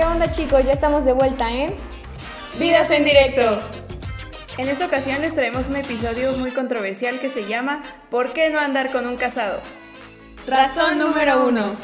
¿Qué onda chicos? Ya estamos de vuelta en Vidas en directo. En esta ocasión les traemos un episodio muy controversial que se llama ¿Por qué no andar con un casado? Razón número uno.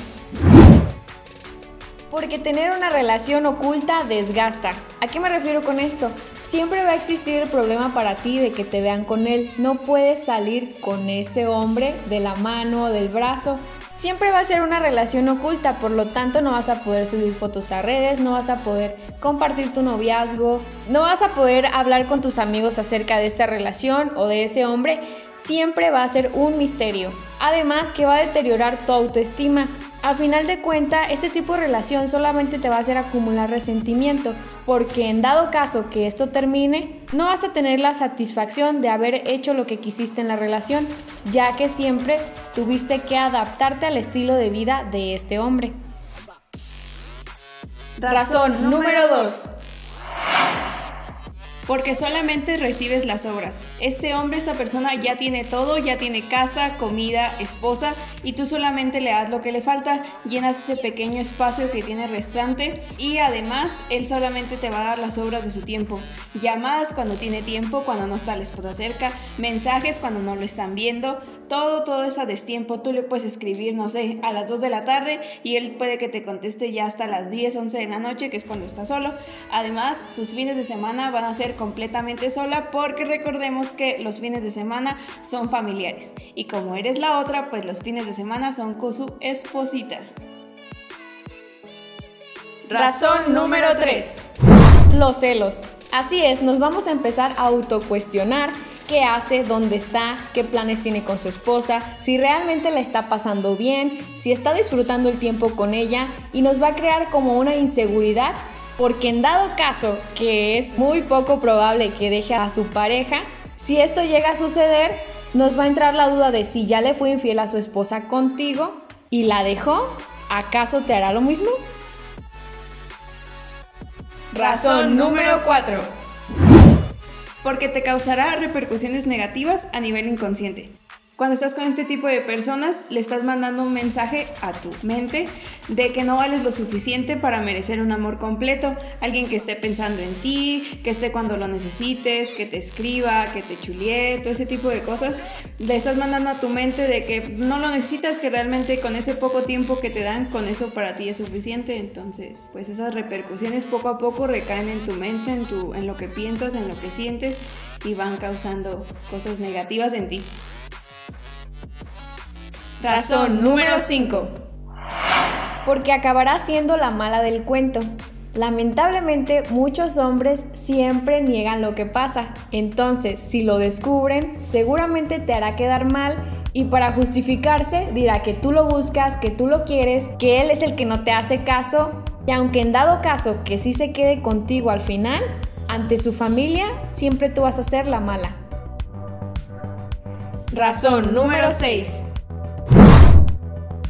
Porque tener una relación oculta desgasta. ¿A qué me refiero con esto? Siempre va a existir el problema para ti de que te vean con él. No puedes salir con este hombre de la mano o del brazo. Siempre va a ser una relación oculta, por lo tanto no vas a poder subir fotos a redes, no vas a poder compartir tu noviazgo, no vas a poder hablar con tus amigos acerca de esta relación o de ese hombre. Siempre va a ser un misterio. Además que va a deteriorar tu autoestima. Al final de cuenta, este tipo de relación solamente te va a hacer acumular resentimiento, porque en dado caso que esto termine, no vas a tener la satisfacción de haber hecho lo que quisiste en la relación, ya que siempre tuviste que adaptarte al estilo de vida de este hombre. Razón número 2 porque solamente recibes las obras. Este hombre, esta persona ya tiene todo, ya tiene casa, comida, esposa y tú solamente le das lo que le falta, llenas ese pequeño espacio que tiene restante y además él solamente te va a dar las obras de su tiempo. Llamadas cuando tiene tiempo, cuando no está la esposa cerca, mensajes cuando no lo están viendo, todo, todo es a destiempo. Tú le puedes escribir, no sé, a las 2 de la tarde y él puede que te conteste ya hasta las 10, 11 de la noche, que es cuando está solo. Además, tus fines de semana van a ser completamente sola porque recordemos que los fines de semana son familiares. Y como eres la otra, pues los fines de semana son con su esposita. Razón número 3. Los celos. Así es, nos vamos a empezar a autocuestionar qué hace, dónde está, qué planes tiene con su esposa, si realmente la está pasando bien, si está disfrutando el tiempo con ella y nos va a crear como una inseguridad porque en dado caso que es muy poco probable que deje a su pareja, si esto llega a suceder, nos va a entrar la duda de si ya le fue infiel a su esposa contigo y la dejó, ¿acaso te hará lo mismo? Razón número 4 porque te causará repercusiones negativas a nivel inconsciente. Cuando estás con este tipo de personas, le estás mandando un mensaje a tu mente de que no vales lo suficiente para merecer un amor completo. Alguien que esté pensando en ti, que esté cuando lo necesites, que te escriba, que te chulie, todo ese tipo de cosas. Le estás mandando a tu mente de que no lo necesitas, que realmente con ese poco tiempo que te dan, con eso para ti es suficiente. Entonces, pues esas repercusiones poco a poco recaen en tu mente, en, tu, en lo que piensas, en lo que sientes y van causando cosas negativas en ti. Razón número 5. Porque acabará siendo la mala del cuento. Lamentablemente muchos hombres siempre niegan lo que pasa, entonces si lo descubren seguramente te hará quedar mal y para justificarse dirá que tú lo buscas, que tú lo quieres, que él es el que no te hace caso y aunque en dado caso que sí se quede contigo al final, ante su familia siempre tú vas a ser la mala. Razón número 6.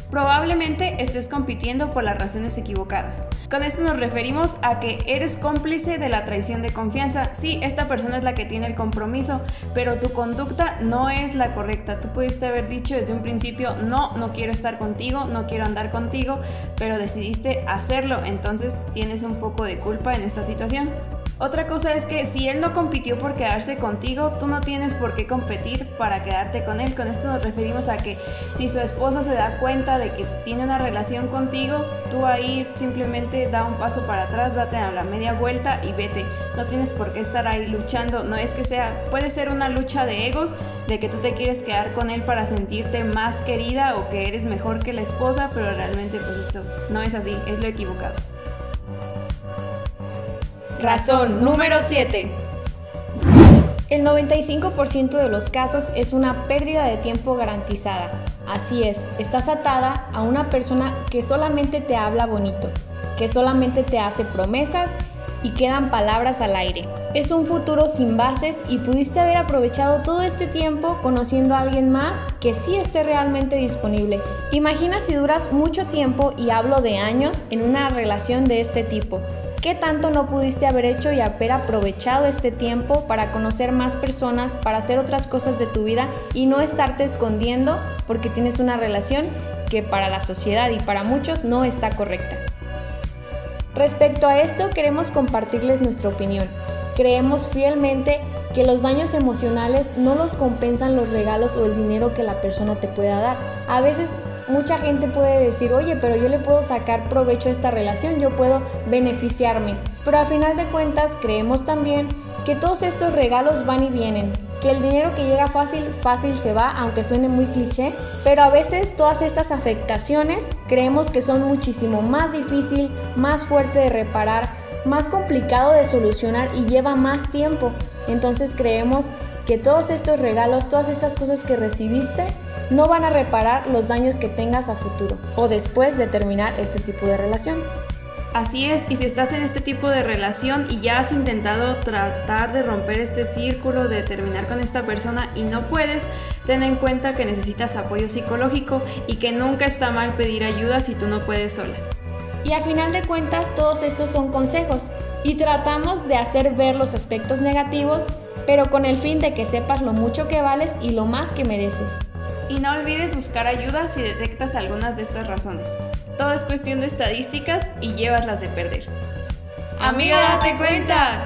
Probablemente estés compitiendo por las razones equivocadas. Con esto nos referimos a que eres cómplice de la traición de confianza. Sí, esta persona es la que tiene el compromiso, pero tu conducta no es la correcta. Tú pudiste haber dicho desde un principio, no, no quiero estar contigo, no quiero andar contigo, pero decidiste hacerlo, entonces tienes un poco de culpa en esta situación. Otra cosa es que si él no compitió por quedarse contigo, tú no tienes por qué competir para quedarte con él. Con esto nos referimos a que si su esposa se da cuenta de que tiene una relación contigo, tú ahí simplemente da un paso para atrás, date a la media vuelta y vete. No tienes por qué estar ahí luchando. No es que sea, puede ser una lucha de egos, de que tú te quieres quedar con él para sentirte más querida o que eres mejor que la esposa, pero realmente pues esto no es así, es lo equivocado. Razón número 7. El 95% de los casos es una pérdida de tiempo garantizada. Así es, estás atada a una persona que solamente te habla bonito, que solamente te hace promesas y quedan palabras al aire. Es un futuro sin bases y pudiste haber aprovechado todo este tiempo conociendo a alguien más que sí esté realmente disponible. Imagina si duras mucho tiempo, y hablo de años, en una relación de este tipo. ¿Qué tanto no pudiste haber hecho y haber aprovechado este tiempo para conocer más personas, para hacer otras cosas de tu vida y no estarte escondiendo porque tienes una relación que para la sociedad y para muchos no está correcta? Respecto a esto, queremos compartirles nuestra opinión. Creemos fielmente que los daños emocionales no los compensan los regalos o el dinero que la persona te pueda dar. A veces mucha gente puede decir, oye, pero yo le puedo sacar provecho a esta relación, yo puedo beneficiarme. Pero al final de cuentas creemos también que todos estos regalos van y vienen, que el dinero que llega fácil, fácil se va, aunque suene muy cliché, pero a veces todas estas afectaciones creemos que son muchísimo más difícil, más fuerte de reparar, más complicado de solucionar y lleva más tiempo. Entonces creemos que todos estos regalos, todas estas cosas que recibiste, no van a reparar los daños que tengas a futuro o después de terminar este tipo de relación. Así es, y si estás en este tipo de relación y ya has intentado tratar de romper este círculo, de terminar con esta persona y no puedes, ten en cuenta que necesitas apoyo psicológico y que nunca está mal pedir ayuda si tú no puedes sola. Y a final de cuentas todos estos son consejos y tratamos de hacer ver los aspectos negativos, pero con el fin de que sepas lo mucho que vales y lo más que mereces. Y no olvides buscar ayuda si detectas algunas de estas razones. Todo es cuestión de estadísticas y llevas las de perder. Amiga, date cuenta.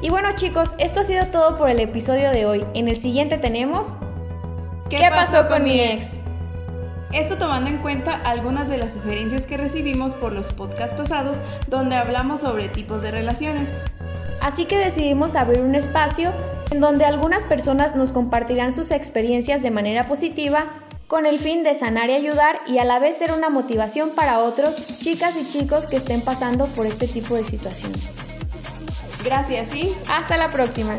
Y bueno chicos, esto ha sido todo por el episodio de hoy. En el siguiente tenemos... ¿Qué, pasó, con mi ex? Esto tomando en cuenta algunas de las sugerencias que recibimos por los podcasts pasados donde hablamos sobre tipos de relaciones. Así que decidimos abrir un espacio en donde algunas personas nos compartirán sus experiencias de manera positiva con el fin de sanar y ayudar y a la vez ser una motivación para otros chicas y chicos que estén pasando por este tipo de situaciones. Gracias y hasta la próxima.